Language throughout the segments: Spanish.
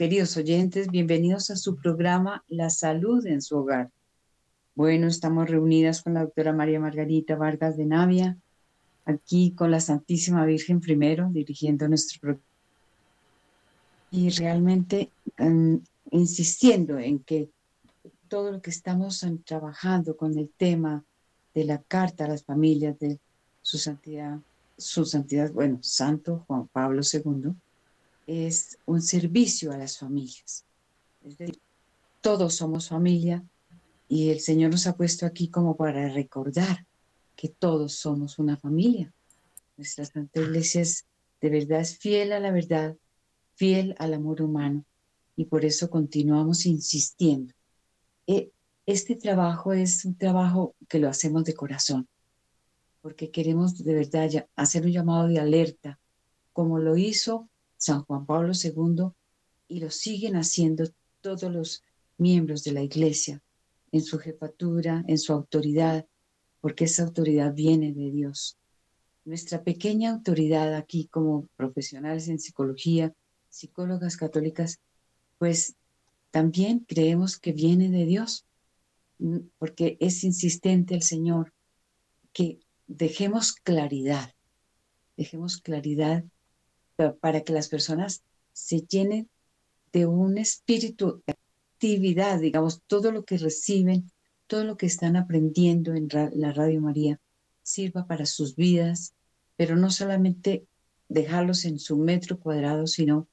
Queridos oyentes, bienvenidos a su programa La Salud en su Hogar. Bueno, estamos reunidas con la doctora María Margarita Vargas de Navia, aquí con la Santísima Virgen primero, dirigiendo nuestro programa. Y realmente em, insistiendo en que todo lo que estamos trabajando con el tema de la carta a las familias de su santidad, bueno, Santo Juan Pablo II, es un servicio a las familias. Todos somos familia y el Señor nos ha puesto aquí como para recordar que todos somos una familia. Nuestra Santa Iglesia es, de verdad fiel a la verdad, fiel al amor humano y por eso continuamos insistiendo. E, este trabajo es un trabajo que lo hacemos de corazón, porque queremos de verdad hacer un llamado de alerta, como lo hizo San Juan Pablo II y lo siguen haciendo todos los miembros de la Iglesia en su jefatura, en su autoridad, porque esa autoridad viene de Dios. Nuestra pequeña autoridad aquí como profesionales en psicología, psicólogas católicas, pues también creemos que viene de Dios, porque es insistente el Señor que dejemos claridad, dejemos claridad para que las personas se llenen de un espíritu de actividad, digamos, todo lo que reciben, todo lo que están aprendiendo en la Radio María, sirva para sus vidas, pero no solamente dejarlos en su metro cuadrado, sino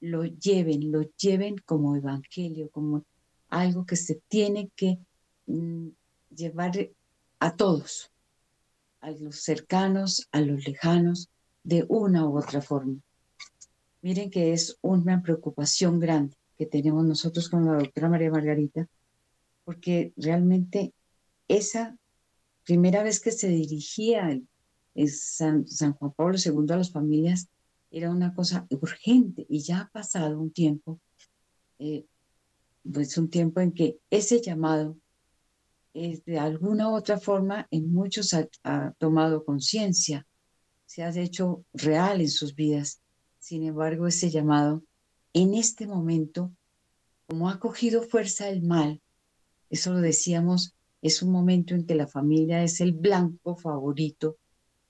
lo lleven, lo lleven como evangelio, como algo que se tiene que mm, llevar a todos, a los cercanos, a los lejanos, de una u otra forma. Miren que es una preocupación grande que tenemos nosotros con la doctora María Margarita, porque realmente esa primera vez que se dirigía San, Juan Pablo II a las familias era una cosa urgente y ya ha pasado un tiempo, eh, pues un tiempo en que ese llamado de alguna u otra forma en muchos ha tomado conciencia se ha hecho real en sus vidas. Sin embargo, ese llamado, en este momento, como ha cogido fuerza el mal, eso lo decíamos, es un momento en que la familia es el blanco favorito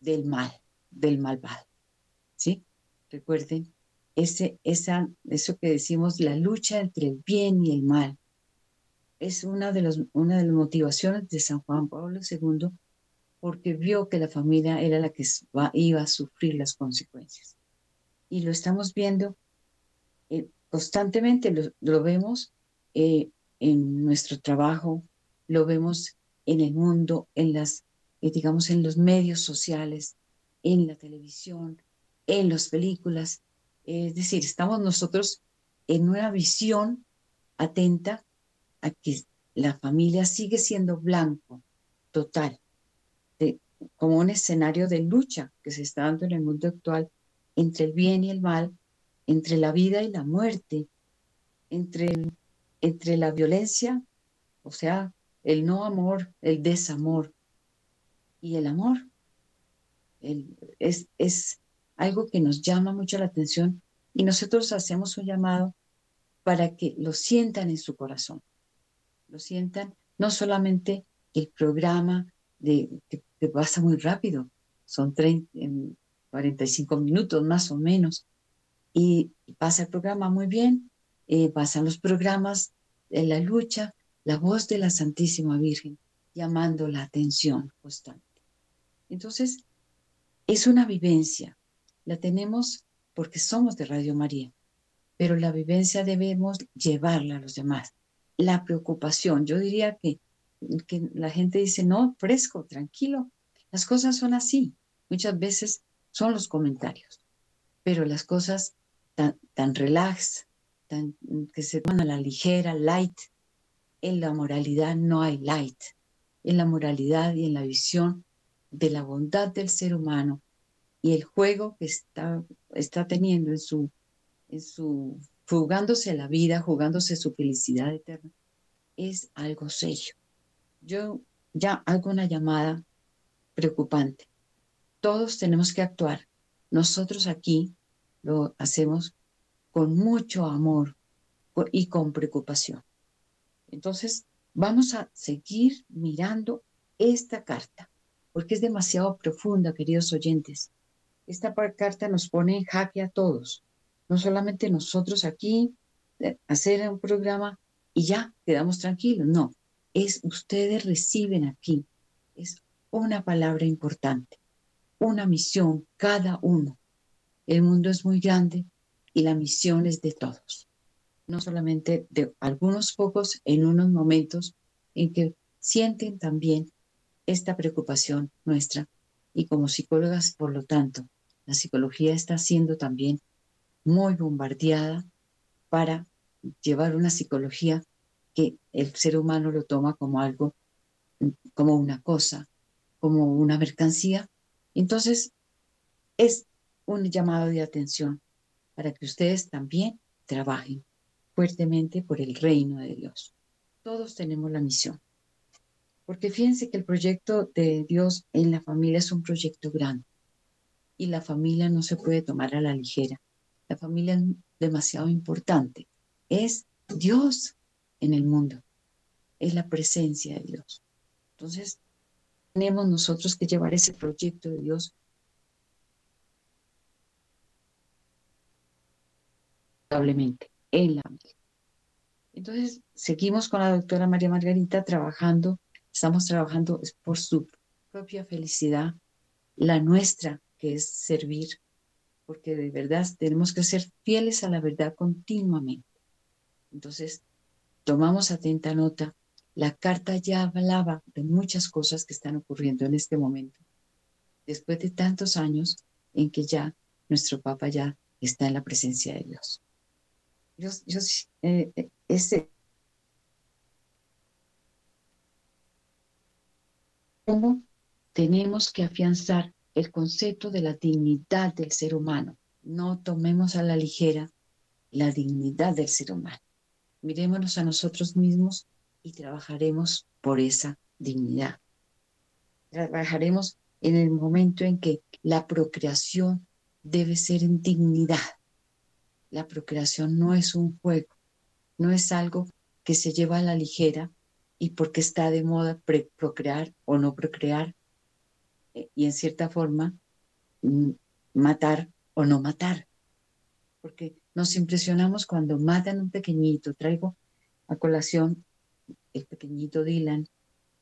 del mal, del malvado. ¿Sí? Recuerden, ese, esa, eso que decimos, la lucha entre el bien y el mal, es una de, los, una de las motivaciones de San Juan Pablo II porque vio que la familia era la que iba a sufrir las consecuencias. Y lo estamos viendo eh, constantemente, lo, vemos eh, en nuestro trabajo, lo vemos en el mundo, en las, eh, digamos, en los medios sociales, en la televisión, en las películas. es decir, estamos nosotros en una visión atenta a que la familia sigue siendo blanco total como un escenario de lucha que se está dando en el mundo actual entre el bien y el mal, entre la vida y la muerte, entre, entre la violencia, o sea, el no amor, el desamor y el amor. es, es algo que nos llama mucho la atención y nosotros hacemos un llamado para que lo sientan en su corazón, lo sientan no solamente el programa de, que pasa muy rápido, son 30, 45 minutos más o menos, y pasa el programa muy bien, eh, pasan los programas en la lucha, la voz de la Santísima Virgen llamando la atención constante. Entonces, es una vivencia, la tenemos porque somos de Radio María, pero la vivencia debemos llevarla a los demás. La preocupación, yo diría que que la gente dice, no, fresco, tranquilo. Las cosas son así. Muchas veces son los comentarios, pero las cosas tan, tan relax, tan, que se toman a la ligera, light, en la moralidad no hay light. En la moralidad y en la visión de la bondad del ser humano y el juego que está, está teniendo en su, en su, jugándose la vida, jugándose su felicidad eterna, es algo serio yo ya hago una llamada preocupante. Todos tenemos que actuar. Nosotros aquí lo hacemos con mucho amor y con preocupación. Entonces, vamos a seguir mirando esta carta, porque es demasiado profunda, queridos oyentes. Esta carta nos pone en jaque a todos, no solamente nosotros aquí, eh, hacer un programa y ya quedamos tranquilos, no, es ustedes reciben aquí, es una palabra importante, una misión cada uno. El mundo es muy grande y la misión es de todos, no solamente de algunos pocos en unos momentos en que sienten también esta preocupación nuestra y como psicólogas, por lo tanto, la psicología está siendo también muy bombardeada para llevar una psicología que el ser humano lo toma como algo, como una cosa, como una mercancía. Entonces, es un llamado de atención para que ustedes también trabajen fuertemente por el reino de Dios. Todos tenemos la misión. Porque fíjense que el proyecto de Dios en la familia es un proyecto grande y la familia no se puede tomar a la ligera. La familia es demasiado importante. Es Dios en el mundo. Es la presencia de Dios. Entonces, tenemos nosotros que llevar ese proyecto de Dios en la. Entonces, seguimos con la doctora María Margarita trabajando Estamos trabajando por su propia felicidad, la nuestra, que es servir, porque de verdad tenemos que ser fieles a la verdad continuamente. Entonces, tomamos atenta nota. La carta ya hablaba de muchas cosas que están ocurriendo en este momento, después de tantos años en que ya nuestro Papa ya está en la presencia de Dios. Yo, yo eh, eh, ese, cómo tenemos que afianzar el concepto de la dignidad del ser humano. No tomemos a la ligera la dignidad del ser humano. Mirémonos a nosotros mismos y trabajaremos por esa dignidad. Trabajaremos en el momento en que la procreación debe ser en dignidad. La procreación no es un juego, no es algo que se lleva a la ligera y porque está de moda procrear o no procrear eh, y en cierta forma mm, matar o no matar. Porque nos impresionamos cuando matan un pequeñito. Traigo a colación el pequeñito Dylan,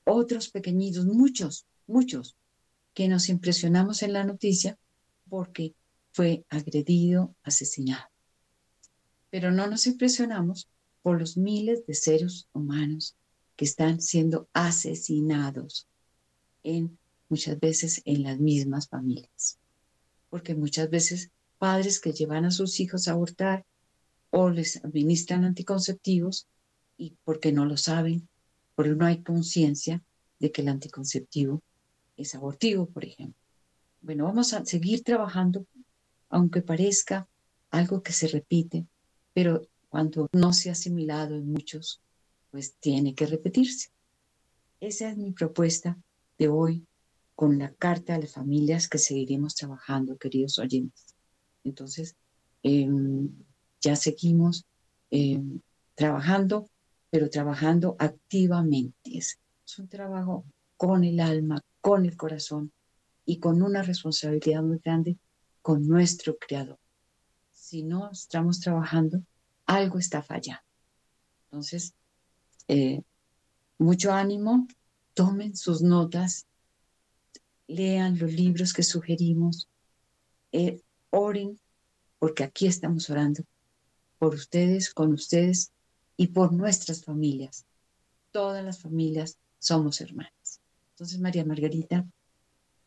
otros pequeñitos, muchos, muchos, que nos impresionamos en la noticia porque fue agredido, asesinado. Pero no nos impresionamos por los miles de seres humanos que están siendo asesinados en muchas veces en las mismas familias. Porque muchas veces padres que llevan a sus hijos a abortar o les administran anticonceptivos y porque no lo saben, porque no hay conciencia de que el anticonceptivo es abortivo, por ejemplo. Bueno, vamos a seguir trabajando, aunque parezca algo que se repite, pero cuando no se ha asimilado en muchos pues tiene que repetirse. Esa es mi propuesta de hoy con la carta a las familias que seguiremos trabajando, queridos oyentes. Entonces, em, ya seguimos em, trabajando, pero trabajando activamente. Es, un trabajo con el alma, con el corazón y con una responsabilidad muy grande con nuestro Creador. Si no estamos trabajando, algo está fallando. Entonces, eh, mucho ánimo, tomen sus notas, lean los libros que sugerimos, eh, oren, porque aquí estamos orando por ustedes, con ustedes y por nuestras familias. Todas las familias somos hermanas. Entonces, María Margarita,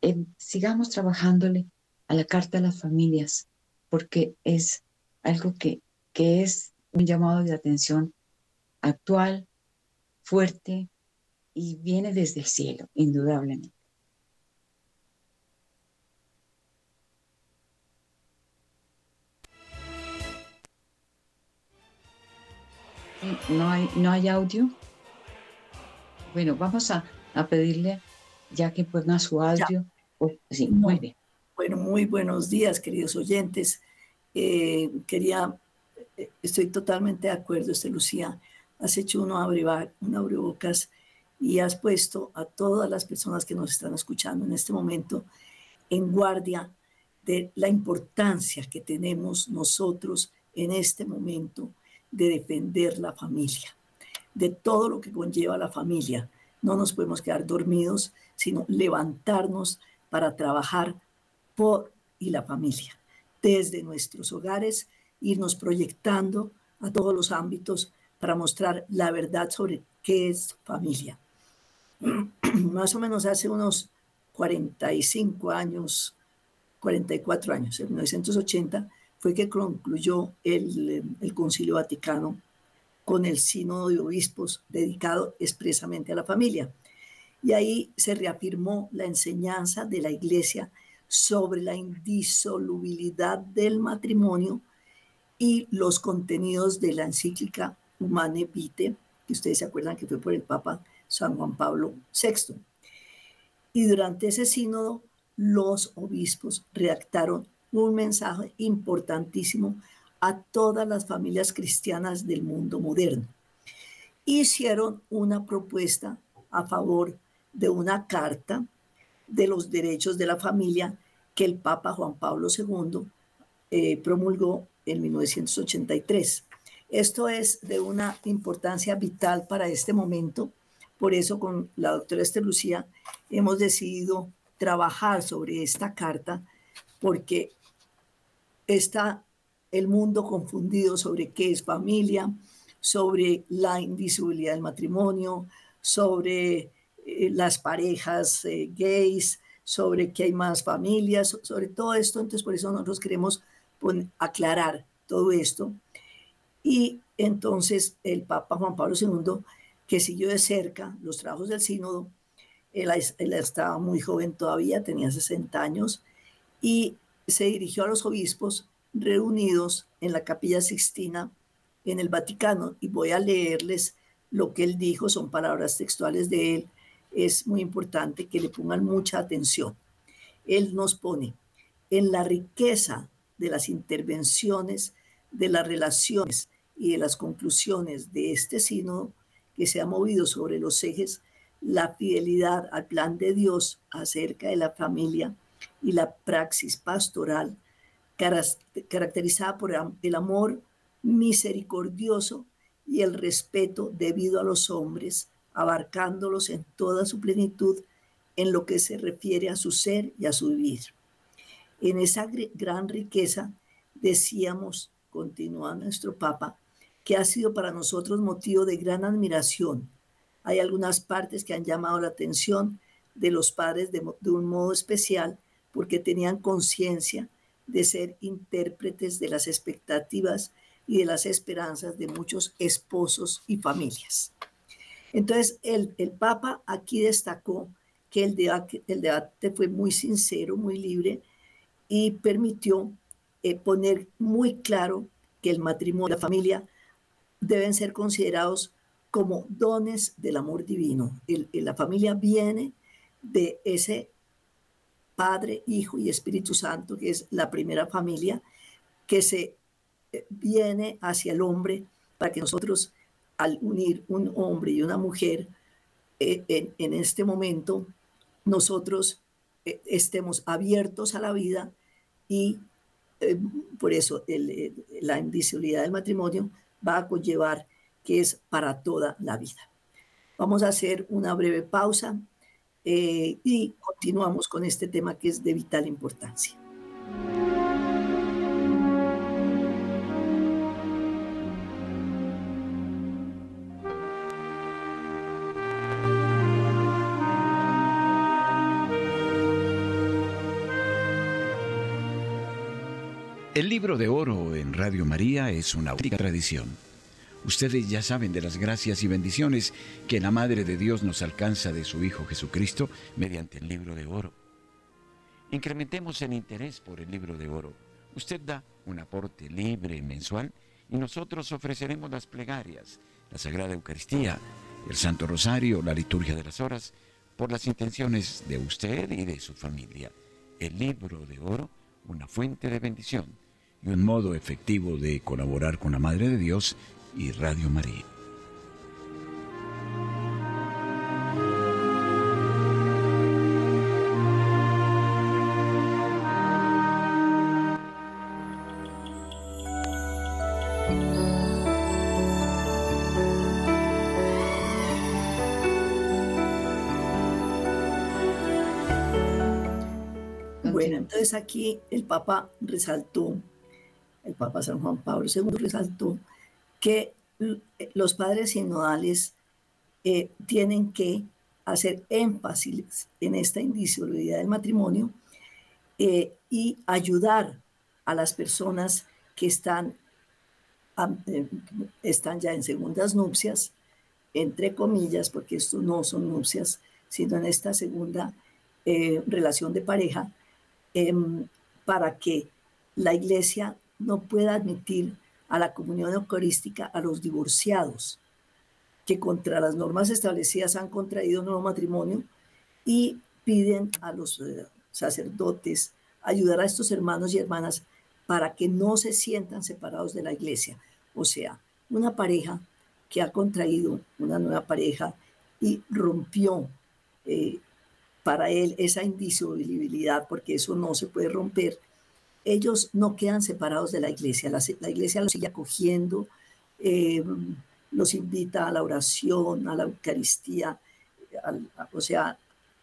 eh, sigamos trabajándole a la carta a las familias, porque es algo que, que es un llamado de atención actual, fuerte y viene desde el cielo, indudablemente. ¿No hay, no hay audio? Bueno, vamos a, pedirle, ya que ponga su audio. Oh, sí, muy bien. Bueno, muy buenos días, queridos oyentes. Eh, quería eh, estoy totalmente de acuerdo, este Lucía. Has hecho un abrebocas y has puesto a todas las personas que nos están escuchando en este momento en guardia de la importancia que tenemos nosotros en este momento de defender la familia, de todo lo que conlleva la familia. No nos podemos quedar dormidos, sino levantarnos para trabajar por y la familia, desde nuestros hogares, irnos proyectando a todos los ámbitos para mostrar la verdad sobre qué es familia. Más o menos hace unos 45 años, 44 años, en 1980, fue que concluyó el, el Concilio Vaticano con el Sínodo de Obispos dedicado expresamente a la familia. Y ahí se reafirmó la enseñanza de la Iglesia sobre la indisolubilidad del matrimonio y los contenidos de la encíclica Humane Vitae, que ustedes se acuerdan que fue por el Papa San Juan Pablo VI. Y durante ese sínodo, los obispos redactaron un mensaje importantísimo a todas las familias cristianas del mundo moderno. Hicieron una propuesta a favor de una carta de los derechos de la familia que el Papa Juan Pablo II eh, promulgó en 1983. Esto es de una importancia vital para este momento. Por eso con la doctora Esther Lucía hemos decidido trabajar sobre esta carta porque está el mundo confundido sobre qué es familia, sobre la indisolubilidad del matrimonio, sobre eh, las parejas eh, gays, sobre que hay más familias, sobre todo esto. Entonces, por eso nosotros queremos aclarar todo esto. Y entonces el Papa Juan Pablo II, que siguió de cerca los trabajos del sínodo, él, él estaba muy joven todavía, tenía 60 años, y se dirigió a los obispos reunidos en la capilla Sixtina en el Vaticano. Y voy a leerles lo que él dijo, son palabras textuales de él es muy importante que le pongan mucha atención. Él nos pone en la riqueza de las intervenciones, de las relaciones y de las conclusiones de este sínodo que se ha movido sobre los ejes la fidelidad al plan de Dios acerca de la familia y la praxis pastoral caracterizada por el amor misericordioso y el respeto debido a los hombres abarcándolos en toda su plenitud en lo que se refiere a su ser y a su vivir. En esa gran riqueza, decíamos, continúa nuestro Papa, que ha sido para nosotros motivo de gran admiración. Hay algunas partes que han llamado la atención de los padres de, de un modo especial porque tenían conciencia de ser intérpretes de las expectativas y de las esperanzas de muchos esposos y familias. Entonces, el, Papa aquí destacó que el debate, el fue muy sincero, muy libre y permitió eh, poner muy claro que el matrimonio y la familia deben ser considerados como dones del amor divino. la familia viene de ese Padre, Hijo y Espíritu Santo, que es la primera familia, que se eh, viene hacia el hombre para que nosotros al unir un hombre y una mujer, eh, en, este momento nosotros eh, estemos abiertos a la vida y por eso la indisolubilidad del matrimonio va a conllevar que es para toda la vida. Vamos a hacer una breve pausa y continuamos con este tema que es de vital importancia. El libro de oro en Radio María es una auténtica tradición. Ustedes ya saben de las gracias y bendiciones que la Madre de Dios nos alcanza de su Hijo Jesucristo mediante el libro de oro. Incrementemos el interés por el libro de oro. Usted da un aporte libre mensual y nosotros ofreceremos las plegarias, la Sagrada Eucaristía, el Santo Rosario, la liturgia de las horas, por las intenciones de usted y de su familia. El libro de oro, una fuente de bendición y un modo efectivo de colaborar con la Madre de Dios y Radio María. Bueno, entonces aquí el Papa resaltó, el Papa San Juan Pablo II resaltó que los padres sinodales eh, tienen que hacer énfasis en esta indisolubilidad del matrimonio eh, y ayudar a las personas que están, eh, están ya en segundas nupcias, entre comillas, porque esto no son nupcias, sino en esta segunda relación de pareja, em, para que la iglesia no pueda admitir a la comunión eucarística a los divorciados, que contra las normas establecidas han contraído nuevo matrimonio y piden a los eh, sacerdotes ayudar a estos hermanos y hermanas para que no se sientan separados de la iglesia. O sea, una pareja que ha contraído una nueva pareja y rompió eh, para él esa indisolubilidad, porque eso no se puede romper, ellos no quedan separados de la iglesia, la, iglesia los sigue acogiendo, eh, los invita a la oración, a la Eucaristía, o sea,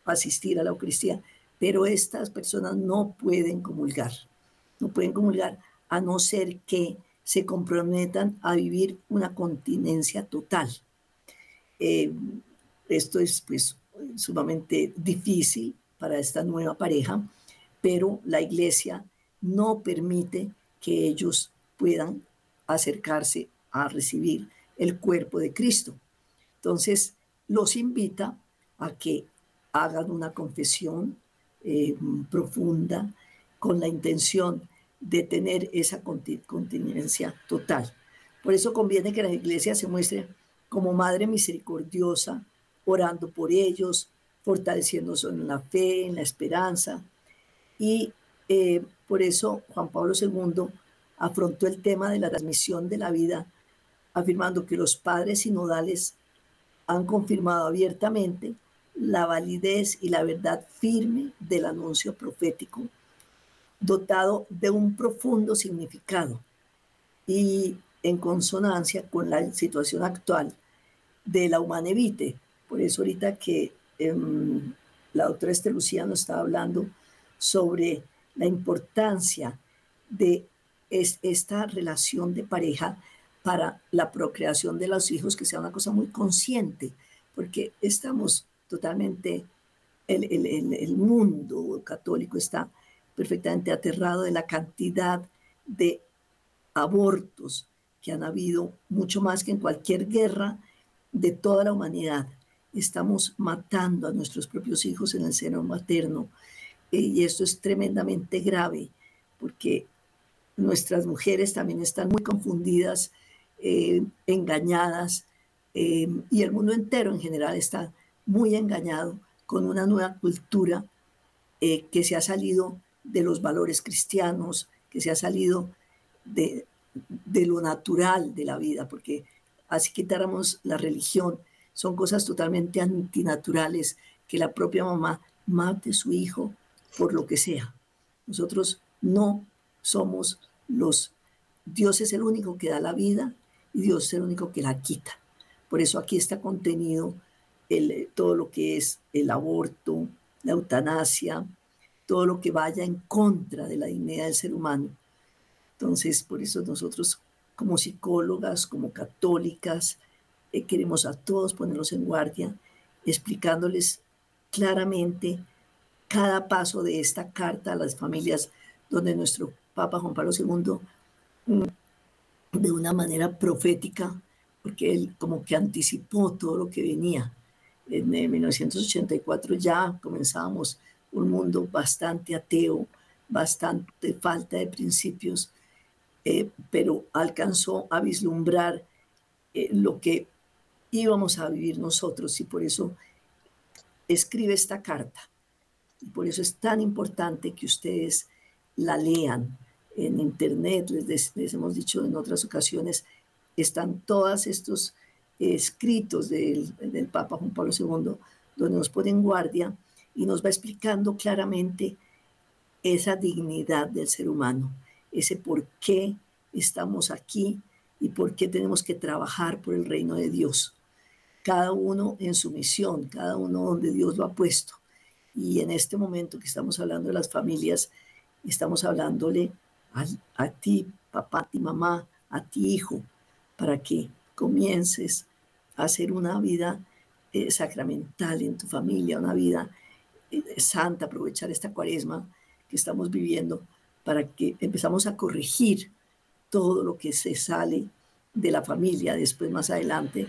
asistir a la Eucaristía, pero estas personas no pueden comulgar, no pueden comulgar a no ser que se comprometan a vivir una continencia total. Eh, esto es pues sumamente difícil para esta nueva pareja, pero la iglesia no permite que ellos puedan acercarse a recibir el cuerpo de Cristo. Entonces, los invita a que hagan una confesión eh, profunda con la intención de tener esa continencia total. Por eso conviene que la iglesia se muestre como madre misericordiosa, orando por ellos, fortaleciéndose en la fe, en la esperanza y eh, por eso Juan Pablo II afrontó el tema de la transmisión de la vida, afirmando que los padres sinodales han confirmado abiertamente la validez y la verdad firme del anuncio profético, dotado de un profundo significado y en consonancia con la situación actual de la humanevite. Por eso ahorita que em, la doctora Esther Lucía nos estaba hablando sobre la importancia de esta relación de pareja para la procreación de los hijos, que sea una cosa muy consciente, porque estamos totalmente, el, el mundo católico está perfectamente aterrado de la cantidad de abortos que han habido, mucho más que en cualquier guerra de toda la humanidad. Estamos matando a nuestros propios hijos en el seno materno y esto es tremendamente grave porque nuestras mujeres también están muy confundidas, eh, engañadas, eh, y el mundo entero en general está muy engañado con una nueva cultura eh, que se ha salido de los valores cristianos, que se ha salido de, de lo natural de la vida, porque así quitáramos la religión, son cosas totalmente antinaturales que la propia mamá mate a su hijo por lo que sea. Nosotros no somos los... Dios es el único que da la vida y Dios es el único que la quita. Por eso aquí está contenido el, todo lo que es el aborto, la eutanasia, todo lo que vaya en contra de la dignidad del ser humano. Entonces, por eso nosotros como psicólogas, como católicas, eh, queremos a todos ponerlos en guardia, explicándoles claramente cada paso de esta carta a las familias, donde nuestro Papa Juan Pablo II, mm, de una manera profética, porque él como que anticipó todo lo que venía. En 1984 ya comenzábamos un mundo bastante ateo, bastante falta de principios, eh, pero alcanzó a vislumbrar eh, lo que íbamos a vivir nosotros y por eso escribe esta carta y por eso es tan importante que ustedes la lean. en internet, les, hemos dicho en otras ocasiones, están todos estos escritos del, del, Papa Juan Pablo II, donde nos pone en guardia y nos va explicando claramente esa dignidad del ser humano, ese por qué estamos aquí y por qué tenemos que trabajar por el reino de Dios. Cada uno en su misión, cada uno donde Dios lo ha puesto. Y en este momento que estamos hablando de las familias, estamos hablándole a, a ti, papá, a ti, mamá, a ti, hijo, para que comiences a hacer una vida eh, sacramental en tu familia, una vida eh, santa, aprovechar esta cuaresma que estamos viviendo para que empezamos a corregir todo lo que se sale de la familia. Después, más adelante,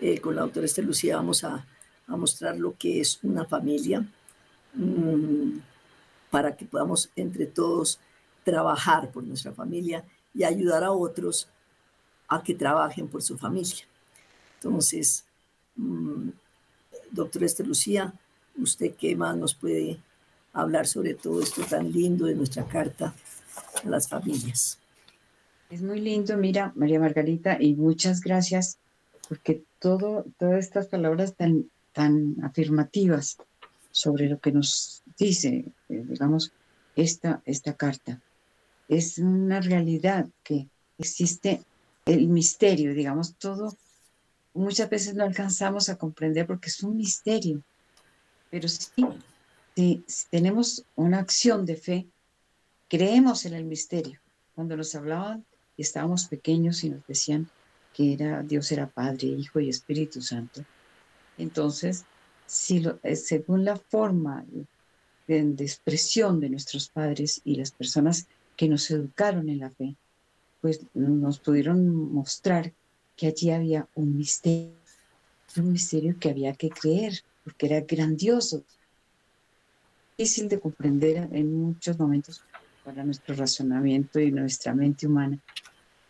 eh, con la doctora Esther Lucía vamos a, a, mostrar lo que es una familia mmm, para que podamos entre todos trabajar por nuestra familia y ayudar a otros a que trabajen por su familia. Entonces, doctora Esther Lucía, ¿usted qué más nos puede hablar sobre todo esto tan lindo de nuestra carta a las familias? Es muy lindo, mira, María Margarita, y muchas gracias porque todo, todas estas palabras tan, tan afirmativas sobre lo que nos dice, eh, digamos, esta, esta carta. Es una realidad que existe el misterio, digamos, todo, muchas veces no alcanzamos a comprender porque es un misterio, pero sí, si, tenemos una acción de fe, creemos en el misterio. Cuando nos hablaban y estábamos pequeños y nos decían que era, Dios era Padre, Hijo y Espíritu Santo, entonces, si eh, según la forma de, de expresión de nuestros padres y las personas que nos educaron en la fe, pues nos pudieron mostrar que allí había un misterio, un misterio que había que creer, porque era grandioso, difícil de comprender en muchos momentos para nuestro razonamiento y nuestra mente humana,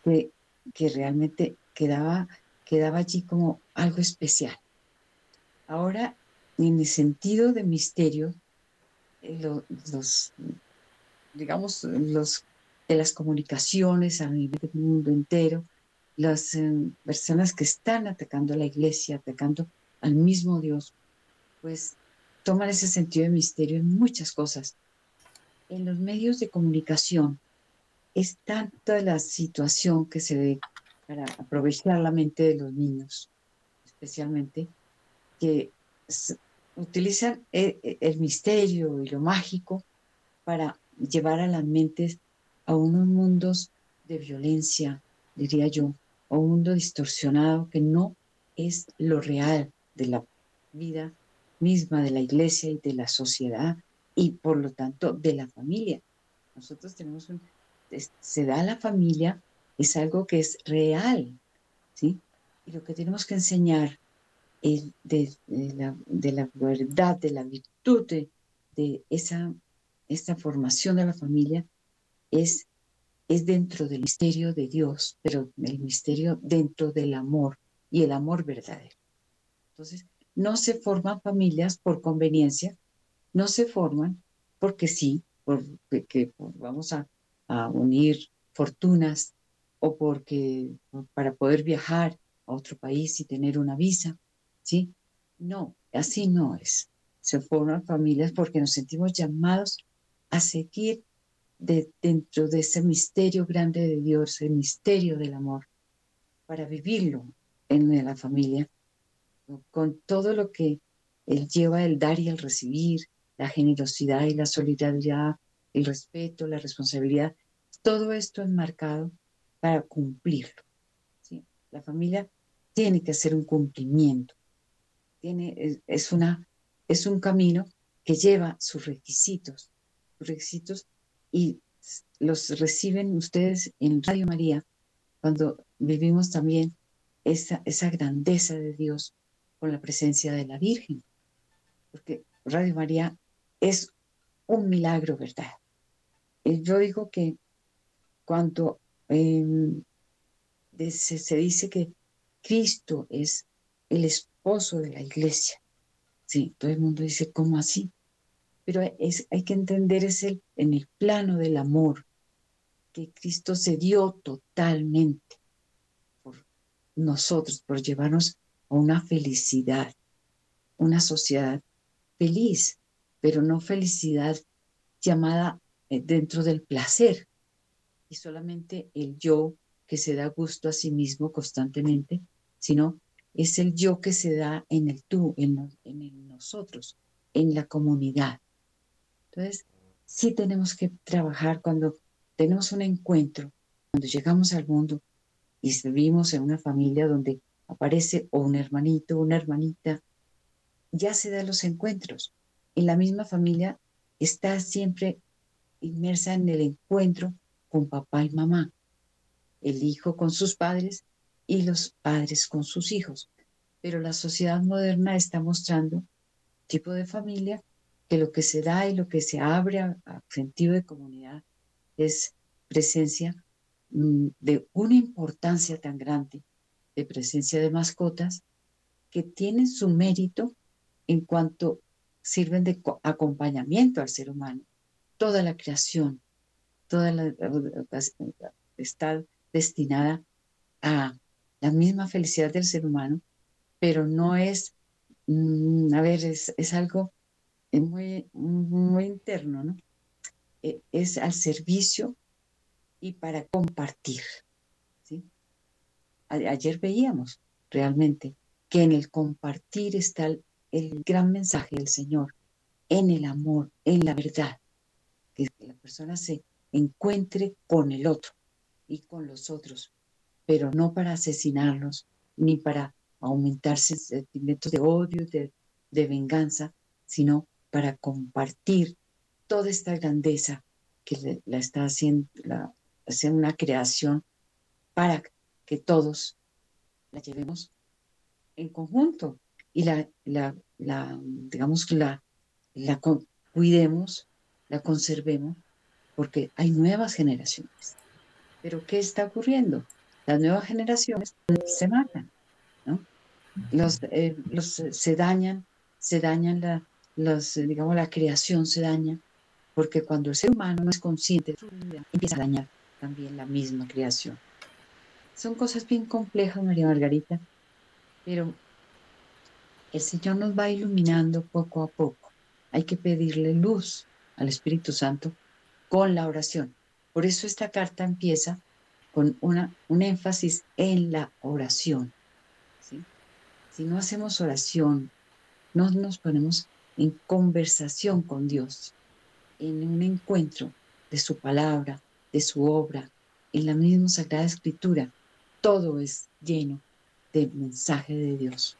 que, que realmente quedaba, quedaba allí como algo especial. Ahora, en el sentido de misterio, eh, los, los digamos, los de las comunicaciones a nivel del mundo entero, las eh, personas que están atacando a la iglesia, atacando al mismo Dios, pues toman ese sentido de misterio en muchas cosas. En los medios de comunicación es tanta la situación que se ve para aprovechar la mente de los niños, especialmente, que utilizan el, eh, el misterio y lo mágico para llevar a las mentes a unos mundos de violencia, diría yo, a un mundo distorsionado que no es lo real de la vida misma de la iglesia y de la sociedad y por lo tanto de la familia. Nosotros tenemos un, se da la familia, es algo que es real, ¿sí? Y lo que tenemos que enseñar de, de, la, de la, verdad, de la virtud de, de esa, formación de la familia es, es dentro del misterio de Dios, pero el misterio dentro del amor y el amor verdadero. Entonces, no se forman familias por conveniencia, no se forman porque sí, porque vamos a, a unir fortunas o porque para poder viajar a otro país y tener una visa, ¿sí? No, así no es. Se forman familias porque nos sentimos llamados a seguir de, dentro de ese misterio grande de Dios, el misterio del amor, para vivirlo en la familia, con todo lo que él lleva el dar y el recibir, la generosidad y la solidaridad, el respeto, la responsabilidad, todo esto enmarcado para cumplirlo. ¿sí? La familia tiene que hacer un cumplimiento, tiene, es, una, es un camino que lleva sus requisitos, sus requisitos y los reciben ustedes en Radio María cuando vivimos también esa, esa grandeza de Dios con la presencia de la Virgen. Porque Radio María es un milagro, ¿verdad? Yo digo que cuando eh, se, se dice que Cristo es el esposo de la iglesia, sí, todo el mundo dice, ¿cómo así? pero es, hay que entender es el, en el plano del amor, que Cristo se dio totalmente por nosotros, por llevarnos a una felicidad, una sociedad feliz, pero no felicidad llamada eh, dentro del placer y solamente el yo que se da gusto a sí mismo constantemente, sino es el yo que se da en el tú, en, en nosotros, en la comunidad. Entonces, sí tenemos que trabajar cuando tenemos un encuentro, cuando llegamos al mundo y vivimos en una familia donde aparece un hermanito, una hermanita, ya se dan los encuentros. En la misma familia está siempre inmersa en el encuentro con papá y mamá, el hijo con sus padres y los padres con sus hijos. Pero la sociedad moderna está mostrando tipo de familia que lo que se da y lo que se abre a, sentido de comunidad es presencia mm, de una importancia tan grande, de presencia de mascotas, que tienen su mérito en cuanto sirven de acompañamiento al ser humano. Toda la creación, toda la, está destinada a la misma felicidad del ser humano, pero no es, mm, a ver, es, es algo muy, muy interno, ¿no? E, es al servicio y para compartir. ¿sí? ayer veíamos realmente que en el compartir está el, el gran mensaje del Señor, en el amor, en la verdad, que la persona se encuentre con el otro y con los otros, pero no para asesinarlos ni para aumentar sentimientos de odio, de, de venganza, sino para compartir toda esta grandeza que la está haciendo, la, hacer una creación para que todos la llevemos en conjunto y la, la, la digamos, la, la cuidemos, la conservemos, porque hay nuevas generaciones. Pero ¿qué está ocurriendo? Las nuevas generaciones se matan, ¿no? Los, eh, los, se dañan, se dañan la, los, digamos, la creación se daña, porque cuando el ser humano no es consciente, empieza a dañar también la misma creación. Son cosas bien complejas, María Margarita, pero el Señor nos va iluminando poco a poco. Hay que pedirle luz al Espíritu Santo con la oración. Por eso esta carta empieza con una, un énfasis en la oración. Si no hacemos oración, no nos ponemos en conversación con Dios, en un encuentro de su palabra, de su obra, en la misma Sagrada Escritura, todo es lleno del mensaje de Dios,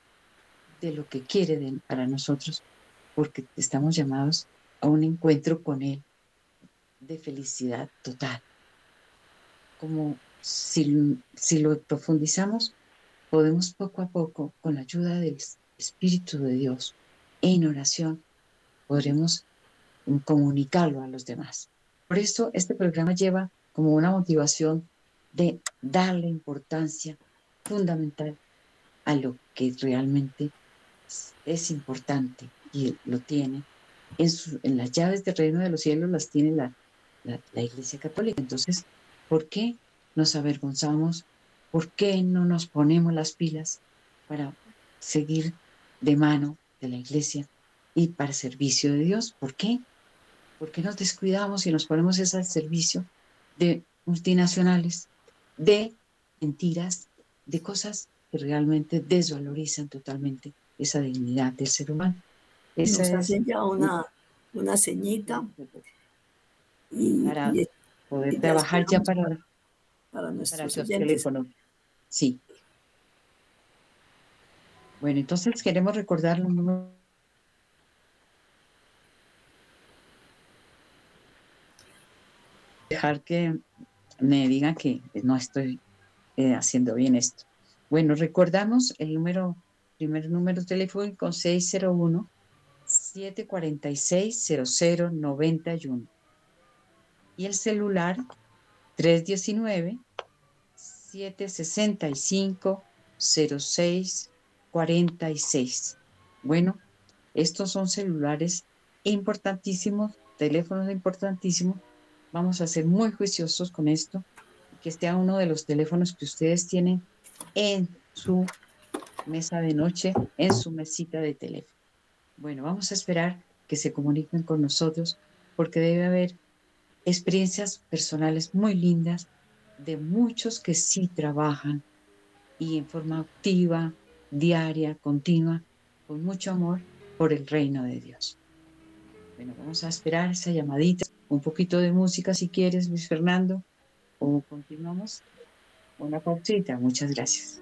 de lo que quiere para nosotros, porque estamos llamados a un encuentro con Él de felicidad total. Como si, si lo profundizamos, podemos poco a poco, con la ayuda del Espíritu de Dios, en oración, podremos comunicarlo a los demás. Por eso este programa lleva como una motivación de darle importancia fundamental a lo que realmente es importante y lo tiene. En, en las llaves del reino de los cielos las tiene la, la, la Iglesia Católica. Entonces, ¿por qué nos avergonzamos? ¿Por qué no nos ponemos las pilas para seguir de mano de la Iglesia y para servicio de Dios? ¿Por qué? ¿Por qué nos descuidamos y nos ponemos al servicio de multinacionales, de mentiras, de cosas que realmente desvalorizan totalmente esa dignidad del ser humano? Esa nos hacen ya una, una ceñita. Y, para poder trabajar ya para, para nuestros teléfonos. Sí. Bueno, entonces queremos recordar los números dejar que me digan que no estoy eh, haciendo bien esto. Bueno, recordamos el número, primer número telefónico 601 746 0091 y el celular 319 765 0646. Bueno, estos son celulares importantísimos, teléfonos importantísimos vamos a ser muy juiciosos con esto, que esté a uno de los teléfonos que ustedes tienen en su mesa de noche, en su mesita de teléfono. Bueno, vamos a esperar que se comuniquen con nosotros porque debe haber experiencias personales muy lindas de muchos que sí trabajan y en forma activa, diaria, continua, con mucho amor por el reino de Dios. Bueno, vamos a esperar esa llamadita, un poquito de música si quieres, Luis Fernando, o continuamos. Una pausita, muchas gracias.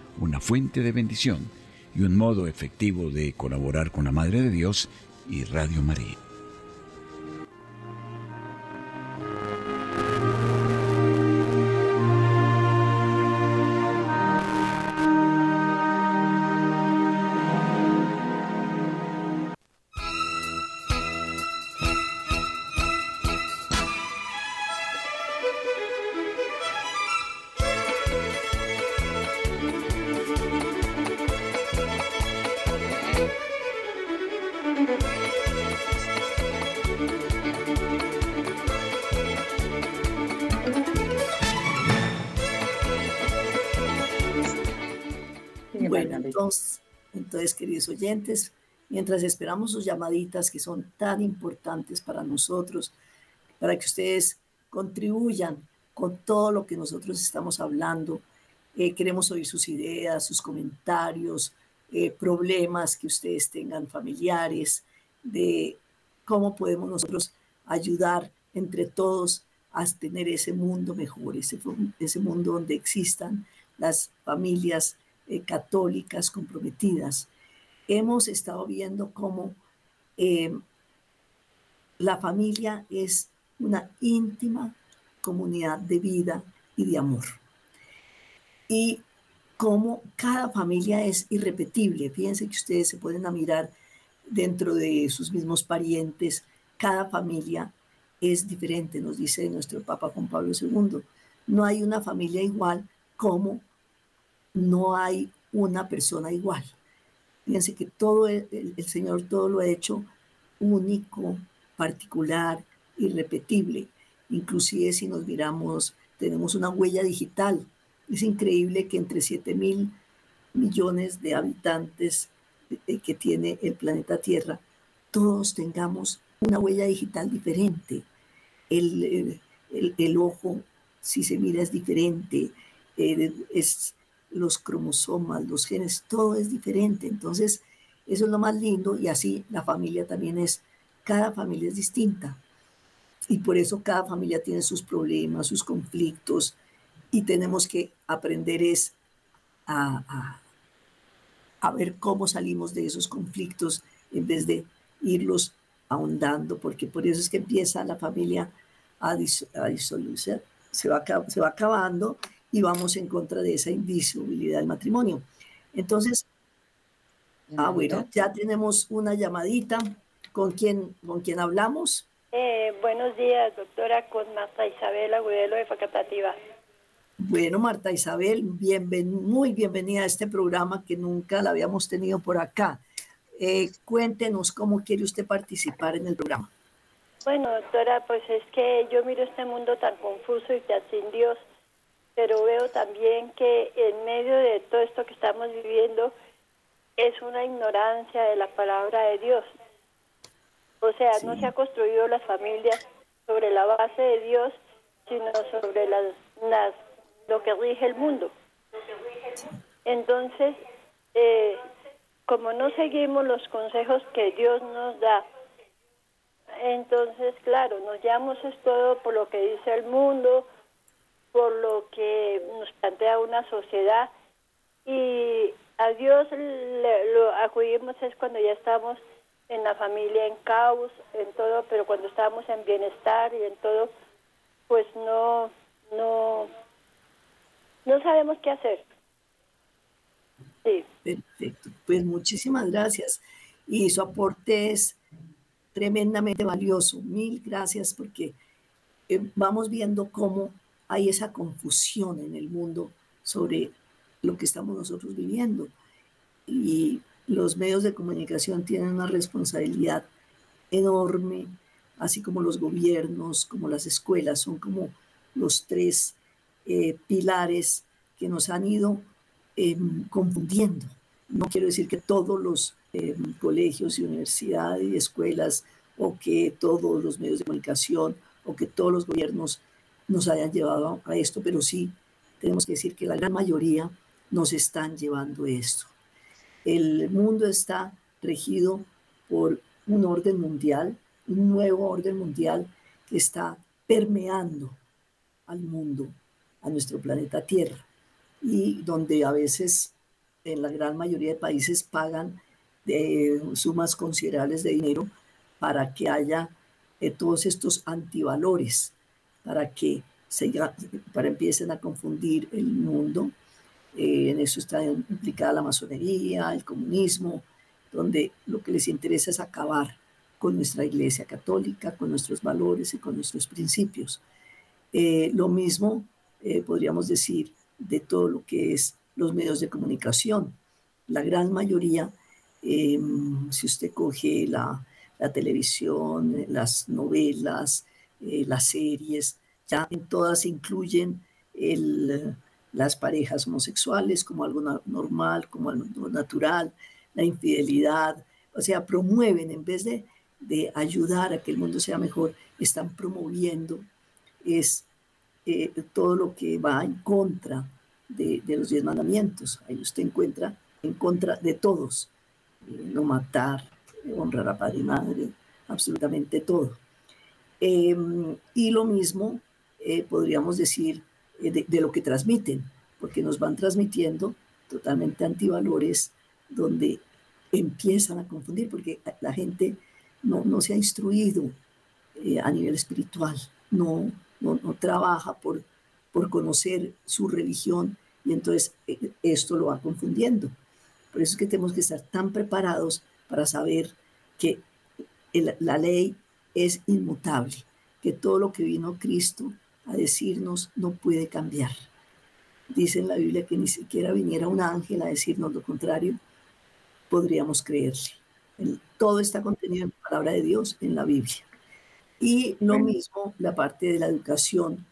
una fuente de bendición y un modo efectivo de colaborar con la Madre de Dios y Radio María. Oyentes, mientras esperamos sus llamaditas que son tan importantes para nosotros, para que ustedes contribuyan con todo lo que nosotros estamos hablando, eh, queremos oír sus ideas, sus comentarios, eh, problemas que ustedes tengan familiares, de cómo podemos nosotros ayudar entre todos a tener ese mundo mejor, ese, ese mundo donde existan las familias eh, católicas comprometidas, hemos estado viendo cómo eh, la familia es una íntima comunidad de vida y de amor. Y cómo cada familia es irrepetible. Fíjense que ustedes se pueden mirar dentro de sus mismos parientes. Cada familia es diferente, nos dice nuestro Papa Juan Pablo II. No hay una familia igual como no hay una persona igual. Fíjense que todo el, Señor todo lo ha hecho único, particular, irrepetible. Inclusive si nos miramos, tenemos una huella digital. Es increíble que entre 7 mil millones de habitantes que tiene el planeta Tierra, todos tengamos una huella digital diferente. El, el, ojo, si se mira, es diferente. es, los cromosomas, los genes, todo es diferente. Entonces, eso es lo más lindo y así la familia también es, cada familia es distinta. Y por eso cada familia tiene sus problemas, sus conflictos y tenemos que aprender es a, a, ver cómo salimos de esos conflictos en vez de irlos ahondando, porque por eso es que empieza la familia a, disolverse, se va, se va acabando y vamos en contra de esa invisibilidad del matrimonio. Entonces, ah, bueno, ya tenemos una llamadita. ¿Con quién, con quién hablamos? Eh, buenos días, doctora, con Marta Isabel Agudelo de Facatativa. Bueno, Marta Isabel, muy bienvenida a este programa que nunca la habíamos tenido por acá. Eh, cuéntenos cómo quiere usted participar en el programa. Bueno, doctora, pues es que yo miro este mundo tan confuso y tan sin Dios pero veo también que en medio de todo esto que estamos viviendo es una ignorancia de la palabra de Dios. O sea, no se ha construido las familias sobre la base de Dios, sino sobre las, las lo que rige el mundo. Entonces, eh, como no seguimos los consejos que Dios nos da, Entonces, claro, nos llevamos es todo por lo que dice el mundo, por lo que nos plantea una sociedad y a Dios lo acudimos es cuando ya estamos en la familia en caos, en todo, pero cuando estamos en bienestar y en todo, pues no, no, no sabemos qué hacer. Sí. Perfecto. Pues muchísimas gracias. Y su aporte es tremendamente valioso. Mil gracias porque eh, vamos viendo cómo hay esa confusión en el mundo sobre lo que estamos nosotros viviendo. Y los medios de comunicación tienen una responsabilidad enorme, así como los gobiernos, como las escuelas, son como los tres eh, pilares que nos han ido em, confundiendo. No quiero decir que todos los em, colegios y universidades y escuelas o que todos los medios de comunicación o que todos los gobiernos nos hayan llevado a esto, pero sí tenemos que decir que la gran mayoría nos están llevando esto. El mundo está regido por un orden mundial, un nuevo orden mundial que está permeando al mundo a nuestro planeta Tierra y donde a veces en la gran mayoría de países pagan de sumas considerables de dinero para que haya eh, todos estos antivalores, para que se, para empiecen a confundir el mundo. Eh, en eso está implicada la masonería, el comunismo, donde lo que les interesa es acabar con nuestra iglesia católica, con nuestros valores y con nuestros principios. Eh, lo mismo eh, podríamos decir, de todo lo que es los medios de comunicación. La gran mayoría, em, si usted coge la, televisión, las novelas, eh, las series, ya en todas incluyen las parejas homosexuales como algo normal, como algo natural, la infidelidad, o sea, promueven en vez de, de ayudar a que el mundo sea mejor, están promoviendo es eh, todo lo que va en contra de, los diez mandamientos. Ahí usted encuentra en contra de todos. Eh, no matar, honrar a padre y madre, absolutamente todo. Em, y lo mismo eh, podríamos decir de, de, lo que transmiten, porque nos van transmitiendo totalmente antivalores donde empiezan a confundir, porque la gente no, no se ha instruido a nivel espiritual, no, no, trabaja por, por conocer su religión y entonces eh, esto lo va confundiendo. Por eso es que tenemos que estar tan preparados para saber que la ley es inmutable, que todo lo que vino Cristo a decirnos no puede cambiar. Dice en la Biblia que ni siquiera viniera un ángel a decirnos lo contrario, podríamos creerle. Todo está contenido en la palabra de Dios en la Biblia. Y lo mismo la parte de la educación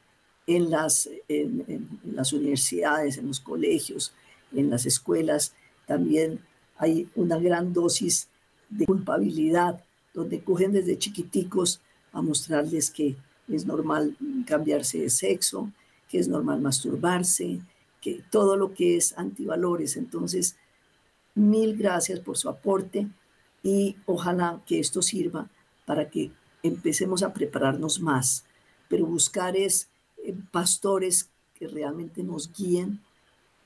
en las, en, las universidades, en los colegios, en las escuelas. También hay una gran dosis de culpabilidad, donde cogen desde chiquiticos a mostrarles que es normal cambiarse de sexo, que es normal masturbarse, que todo lo que es antivalores. Entonces, mil gracias por su aporte y ojalá que esto sirva para que empecemos a prepararnos más, pero buscar es eh, pastores que realmente nos guíen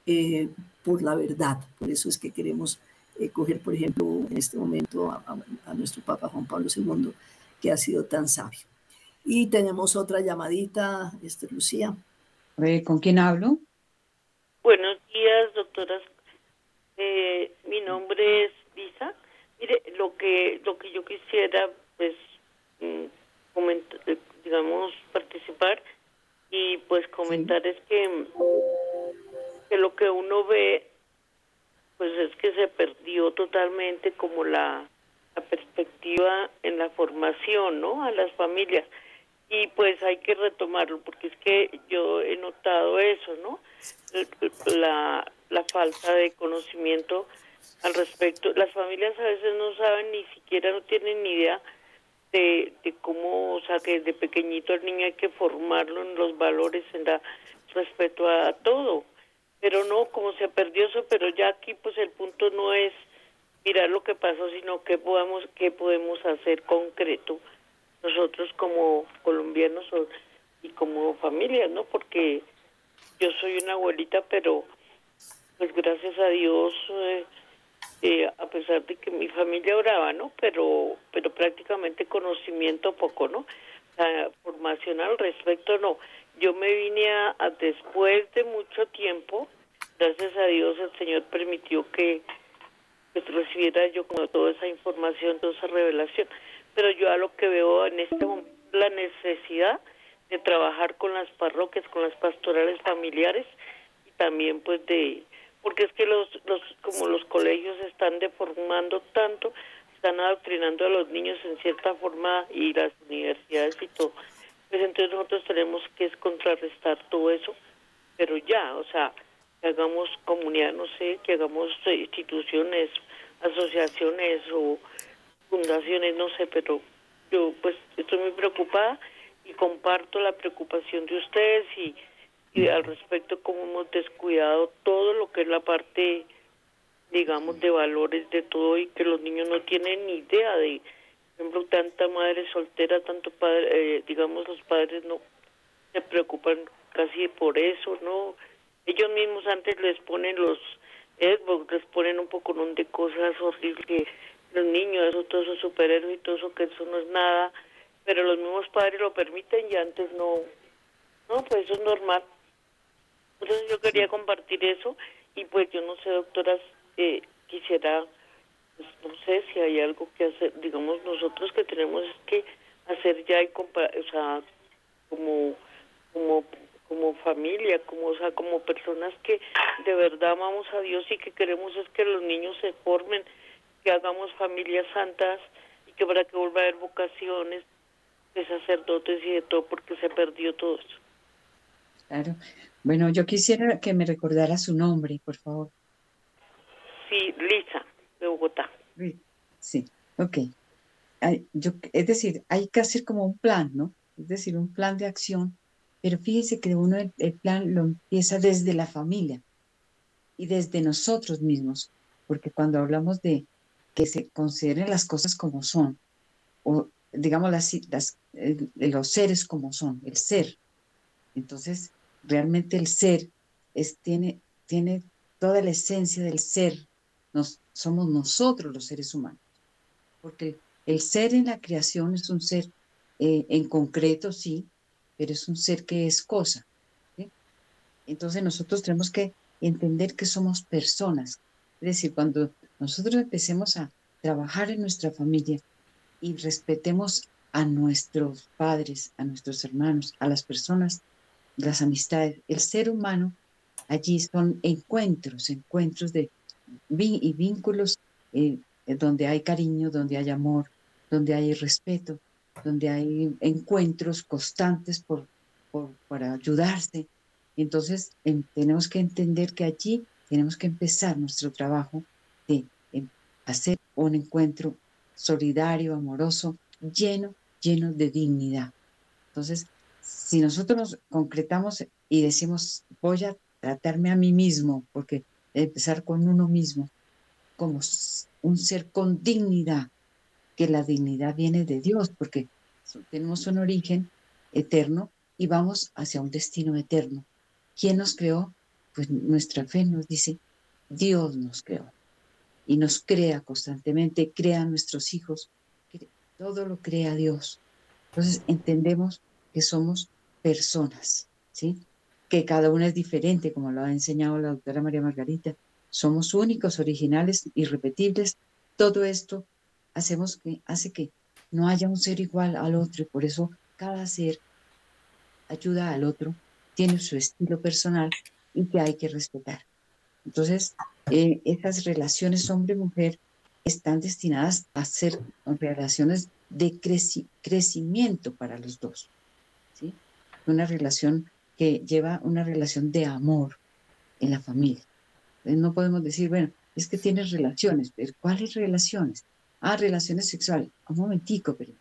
eh, por la verdad. Por eso es que queremos eh, coger, por ejemplo, en este momento a, nuestro Papa Juan Pablo II, que ha sido tan sabio. Y tenemos otra llamadita, este, Lucía. ¿Con quién hablo? Buenos días, doctoras. mi nombre es Lisa. Mire, lo que, lo que yo quisiera, pues, Mm, eh, digamos, participar y pues comentar es que, que lo que uno ve pues es que se perdió totalmente como la, perspectiva en la formación, ¿no? A las familias. Y pues hay que retomarlo, porque es que yo he notado eso, ¿no? La, la falta de conocimiento al respecto. Las familias a veces no saben, ni siquiera no tienen ni idea de, cómo, o sea, que desde pequeñito al niño hay que formarlo en los valores, en la respeto a todo. Pero no, como se perdió eso, pero ya aquí pues el punto no es mirar lo que pasó, sino qué podemos, qué podemos hacer concreto nosotros como colombianos y como familia, ¿no? Porque yo soy una abuelita, pero pues gracias a Dios, eh, eh, a pesar de que mi familia oraba, ¿no? Pero, pero prácticamente conocimiento poco, ¿no? La formación al respecto, no. Yo me vine a, después de mucho tiempo, gracias a Dios el Señor permitió que, que recibiera yo como toda esa información, toda esa revelación. Pero yo a lo que veo en este momento la necesidad de trabajar con las parroquias, con las pastorales familiares y también pues de porque es que los, los como los colegios están deformando tanto, están adoctrinando a los niños en cierta forma y las universidades y todo. Pues entonces nosotros tenemos que es contrarrestar todo eso, pero ya, o sea, que hagamos comunidad, no sé, que hagamos instituciones, asociaciones o fundaciones, no sé, pero yo pues estoy muy preocupada y comparto la preocupación de ustedes y, y al respecto cómo hemos descuidado todo lo que es la parte digamos de valores de todo y que los niños no tienen ni idea de por ejemplo tanta madre soltera tanto padre eh, digamos los padres no se preocupan casi por eso no ellos mismos antes les ponen los Xbox les ponen un poco de cosas horribles los niños eso todo eso superhéroes y todo eso que eso no es nada pero los mismos padres lo permiten y antes no, no, pues eso es normal. Entonces yo quería compartir eso y pues yo no sé, doctoras, eh, quisiera, pues no sé si hay algo que hacer, digamos nosotros que tenemos que hacer ya y o sea, como, como, como familia, como, o sea, como personas que de verdad amamos a Dios y que queremos es que los niños se formen, que hagamos familias santas y que para que vuelva a haber vocaciones, de sacerdotes y de todo porque se perdió todo eso. Claro. Bueno, yo quisiera que me recordara su nombre, por favor. Sí, Lisa, de Bogotá. Sí, ok. yo, es decir, hay que hacer como un plan, ¿no? Es decir, un plan de acción, pero fíjese que uno el plan lo empieza desde la familia y desde nosotros mismos, porque cuando hablamos de que se consideren las cosas como son, o digamos, las, las, los seres como son, el ser. Entonces, realmente el ser es, tiene, tiene toda la esencia del ser. Nos, somos nosotros los seres humanos. Porque el ser en la creación es un ser eh, en concreto, sí, pero es un ser que es cosa. Entonces nosotros tenemos que entender que somos personas. Es decir, cuando nosotros empecemos a trabajar en nuestra familia, y respetemos a nuestros padres, a nuestros hermanos, a las personas, las amistades. El ser humano allí son encuentros, encuentros de y vínculos eh, donde hay cariño, donde hay amor, donde hay respeto, donde hay encuentros constantes por para ayudarse. Entonces tenemos que entender que allí tenemos que empezar nuestro trabajo de hacer un encuentro solidario, amoroso, lleno, lleno de dignidad. Entonces, si nosotros nos concretamos y decimos, voy a tratarme a mí mismo, porque empezar con uno mismo, como un ser con dignidad, que la dignidad viene de Dios, porque tenemos un origen eterno y vamos hacia un destino eterno. ¿Quién nos creó? Pues nuestra fe nos dice, Dios nos creó y nos crea constantemente, crea a nuestros hijos, todo lo crea Dios. Entonces entendemos que somos personas, ¿sí? Que cada una es diferente, como lo ha enseñado la doctora María Margarita. Somos únicos, originales, irrepetibles. Todo esto hacemos que, hace que no haya un ser igual al otro y por eso cada ser ayuda al otro, tiene su estilo personal y que hay que respetar. Entonces, eh, esas relaciones hombre-mujer están destinadas a ser relaciones de crecimiento para los dos. ¿sí? Una relación que lleva una relación de amor en la familia. no podemos decir, bueno, es que tienes relaciones, pero ¿cuáles relaciones? Ah, relaciones sexuales. Un momentico, pero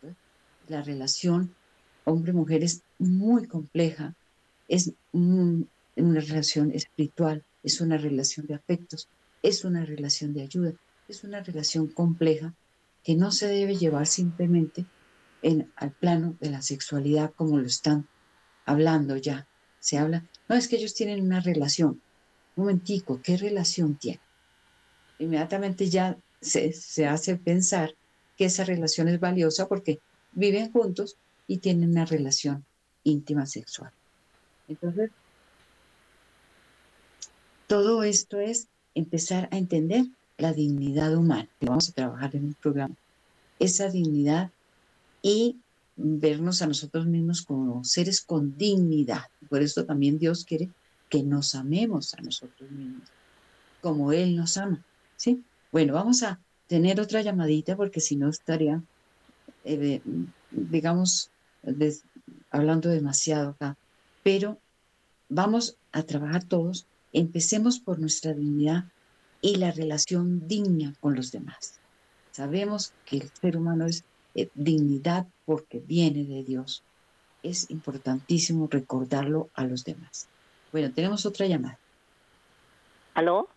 la relación hombre-mujer es muy compleja, es una relación espiritual, es una relación de afectos, es una relación de ayuda, es una relación compleja que no se debe llevar simplemente en al plano de la sexualidad como lo están hablando ya. Se habla, no es que ellos tienen una relación. Un momentico, ¿qué relación tienen? Inmediatamente ya se, se hace pensar que esa relación es valiosa porque viven juntos y tienen una relación íntima sexual. Entonces, todo esto es empezar a entender la dignidad humana. Vamos a trabajar en un programa. Esa dignidad y vernos a nosotros mismos como seres con dignidad. Por eso también Dios quiere que nos amemos a nosotros mismos, como Él nos ama. ¿sí? Bueno, vamos a tener otra llamadita porque si no estaría, eh, digamos, hablando demasiado acá. Pero vamos a trabajar todos. Empecemos por nuestra dignidad y la relación digna con los demás. Sabemos que el ser humano es eh, dignidad porque viene de Dios. Es importantísimo recordarlo a los demás. Bueno, tenemos otra llamada. ¿Aló?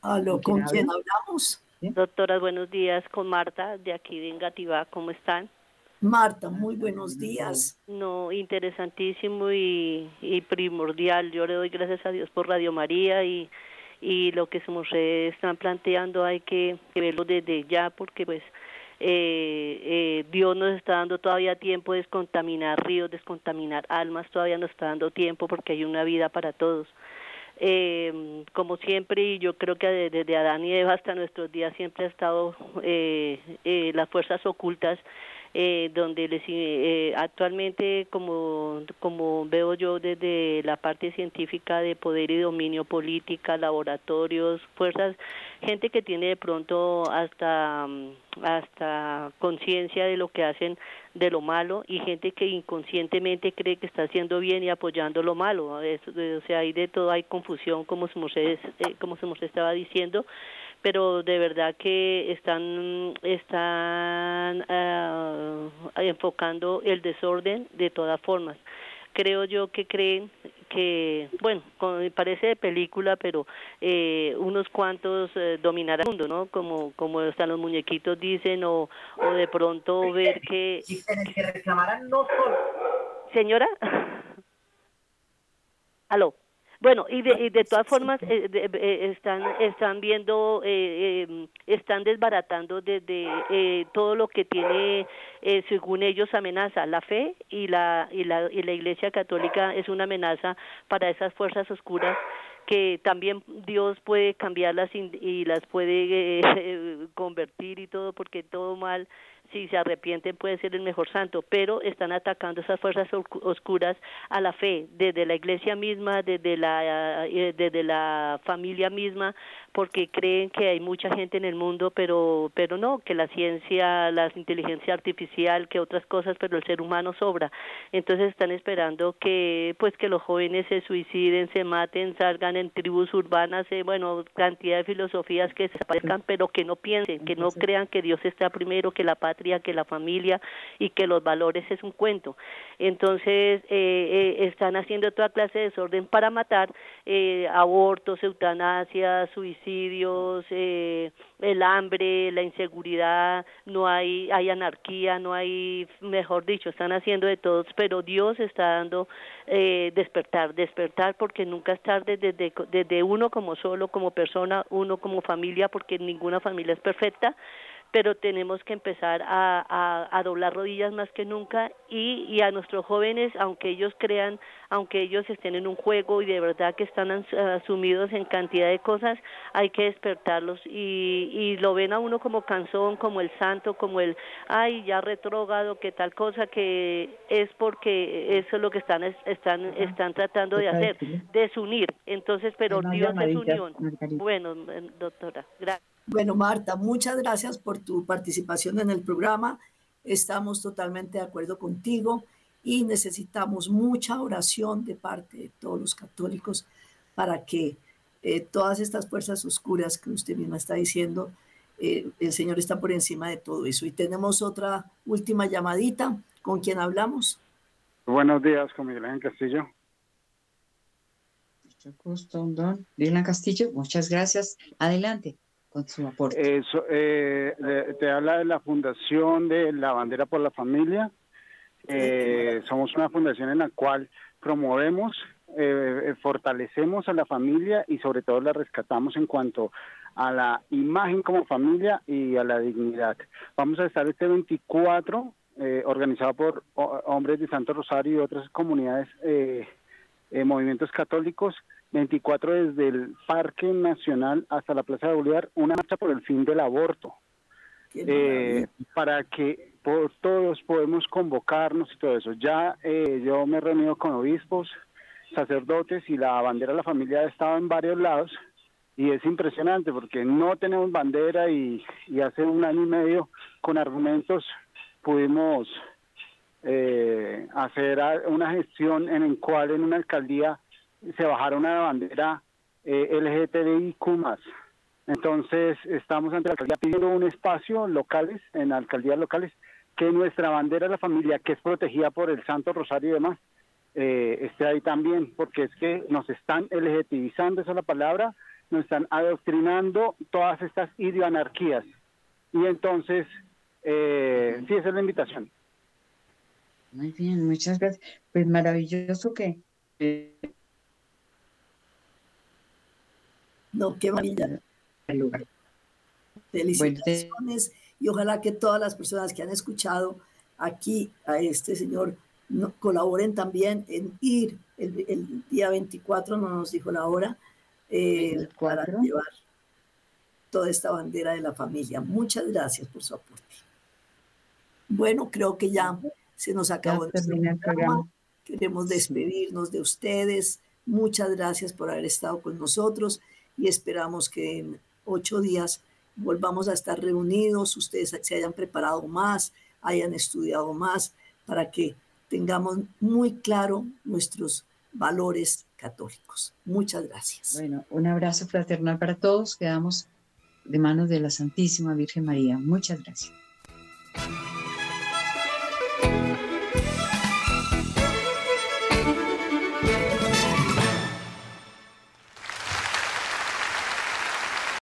¿Aló? ¿Con quién, hablamos? Doctora, buenos días. Con Marta, de aquí de Engativá. ¿Cómo están? Marta, muy buenos días. No, interesantísimo y, y primordial. Yo le doy gracias a Dios por Radio María y y lo que se nos están planteando hay que, verlo desde ya porque pues eh, eh, Dios nos está dando todavía tiempo de descontaminar ríos, descontaminar almas, todavía nos está dando tiempo porque hay una vida para todos. Eh, como siempre, y yo creo que desde Adán y Eva hasta nuestros días siempre ha estado eh, eh, las fuerzas ocultas eh, donde les, eh, actualmente, como, como veo yo desde la parte científica de poder y dominio política, laboratorios, fuerzas, gente que tiene de pronto hasta, hasta conciencia de lo que hacen de lo malo y gente que inconscientemente cree que está haciendo bien y apoyando lo malo. o sea, hay de todo, hay confusión, como se eh, como se estaba diciendo pero de verdad que están están uh, enfocando el desorden de todas formas creo yo que creen que, bueno, parece de película, pero eh, unos cuantos eh, dominarán el mundo, ¿no? Como, como están los muñequitos dicen, o, o de pronto ver que... que reclamarán no solo. Señora, aló. Bueno, y de, y de todas formas eh, eh, están están viendo, eh, em, están desbaratando desde todo lo que tiene, según ellos, amenaza. La fe y la, y la y la Iglesia Católica es una amenaza para esas fuerzas oscuras que también Dios puede cambiarlas y, las puede convertir y todo, porque todo mal si se arrepienten puede ser el mejor santo, pero están atacando esas fuerzas oscuras a la fe, desde la iglesia misma, desde la, eh, desde la familia misma, porque creen que hay mucha gente en el mundo, pero, pero no, que la ciencia, la inteligencia artificial, que otras cosas, pero el ser humano sobra. Entonces están esperando que, pues, que los jóvenes se suiciden, se maten, salgan en tribus urbanas, eh, bueno, cantidad de filosofías que se aparezcan, pero que no piensen, que no crean que Dios está primero, que la patria, que la familia y que los valores es un cuento. Entonces eh, eh, están haciendo toda clase de desorden para matar, eh, abortos, eutanasia, suicidios suicidios, eh, el hambre, la inseguridad, no hay, hay anarquía, no hay, mejor dicho, están haciendo de todos, pero Dios está dando eh, despertar, despertar porque nunca es tarde desde, desde uno como solo, como persona, uno como familia, porque ninguna familia es perfecta, pero tenemos que empezar a, a, doblar rodillas más que nunca y, y, a nuestros jóvenes, aunque ellos crean, aunque ellos estén en un juego y de verdad que están asumidos en cantidad de cosas, hay que despertarlos y, y lo ven a uno como canzón, como el santo, como el, ay, ya retrógado, que tal cosa, que es porque eso es lo que están, están, están tratando de hacer, desunir. Entonces, pero Dios es unión. Bueno, doctora, gracias. Bueno, Marta, muchas gracias por tu participación en el programa. Estamos totalmente de acuerdo contigo y necesitamos mucha oración de parte de todos los católicos para que eh, todas estas fuerzas oscuras que usted misma está diciendo, eh, el Señor está por encima de todo eso. Y tenemos otra última llamadita. ¿Con quién hablamos? Buenos días, con Miguel Ángel Castillo. Mucho gusto, don Dylan Castillo. Muchas gracias. Adelante. Con su aporte. Eso, eh, te habla de la Fundación de la Bandera por la Familia. Eh, somos una fundación en la cual promovemos, eh, fortalecemos a la familia y sobre todo la rescatamos en cuanto a la imagen como familia y a la dignidad. Vamos a estar este 24, organizado por hombres de Santo Rosario y otras comunidades, movimientos católicos, 24 desde el Parque Nacional hasta la Plaza de Bolívar, una marcha por el fin del aborto, eh, para que por todos podemos convocarnos y todo eso. Ya eh, yo me he reunido con obispos, sacerdotes y la bandera de la familia ha estado en varios lados y es impresionante porque no tenemos bandera y, hace un año y medio con argumentos pudimos eh, hacer una gestión en el cual en una alcaldía se bajaron una bandera eh, LGTBIQ+. Entonces, estamos ante la alcaldía pidiendo un espacio locales, en alcaldías locales, que nuestra bandera de la familia, que es protegida por el Santo Rosario y demás, eh, esté ahí también, porque es que nos están LGTBizando, esa es la palabra, nos están adoctrinando todas estas ideoanarquías. Y entonces, eh, sí, esa es la invitación. Muy bien, muchas gracias. Pues maravilloso que eh, No, qué maravilla. Felicitaciones y ojalá que todas las personas que han escuchado aquí a este señor colaboren también en ir el, día 24, no nos dijo la hora, eh, para llevar toda esta bandera de la familia. Muchas gracias por su aporte. Bueno, creo que ya se nos acabó el programa. Queremos despedirnos de ustedes. Muchas gracias por haber estado con nosotros y esperamos que en ocho días volvamos a estar reunidos, ustedes se hayan preparado más, hayan estudiado más, para que tengamos muy claro nuestros valores católicos. Muchas gracias. Bueno, un abrazo fraternal para todos. Quedamos de manos de la Santísima Virgen María. Muchas gracias.